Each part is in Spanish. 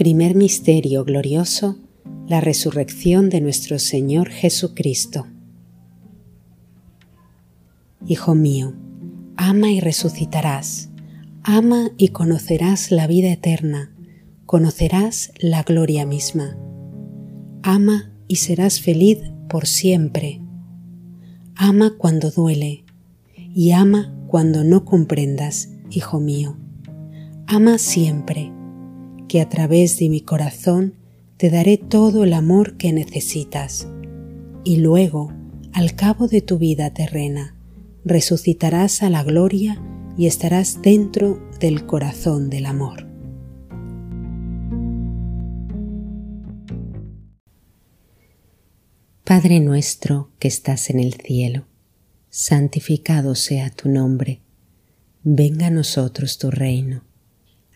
Primer Misterio Glorioso, la resurrección de nuestro Señor Jesucristo. Hijo mío, ama y resucitarás, ama y conocerás la vida eterna, conocerás la gloria misma. Ama y serás feliz por siempre. Ama cuando duele y ama cuando no comprendas, hijo mío. Ama siempre que a través de mi corazón te daré todo el amor que necesitas. Y luego, al cabo de tu vida terrena, resucitarás a la gloria y estarás dentro del corazón del amor. Padre nuestro que estás en el cielo, santificado sea tu nombre, venga a nosotros tu reino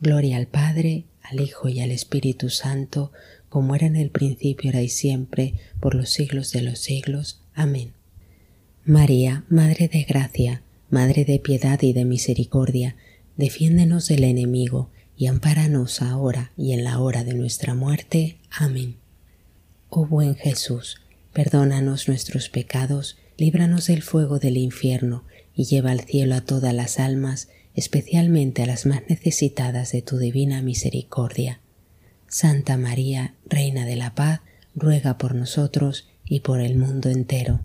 Gloria al Padre, al Hijo y al Espíritu Santo, como era en el principio, era y siempre, por los siglos de los siglos. Amén. María, Madre de Gracia, Madre de Piedad y de Misericordia, defiéndenos del enemigo y ampáranos ahora y en la hora de nuestra muerte. Amén. Oh buen Jesús, perdónanos nuestros pecados, líbranos del fuego del infierno y lleva al cielo a todas las almas, especialmente a las más necesitadas de tu divina misericordia. Santa María, Reina de la Paz, ruega por nosotros y por el mundo entero.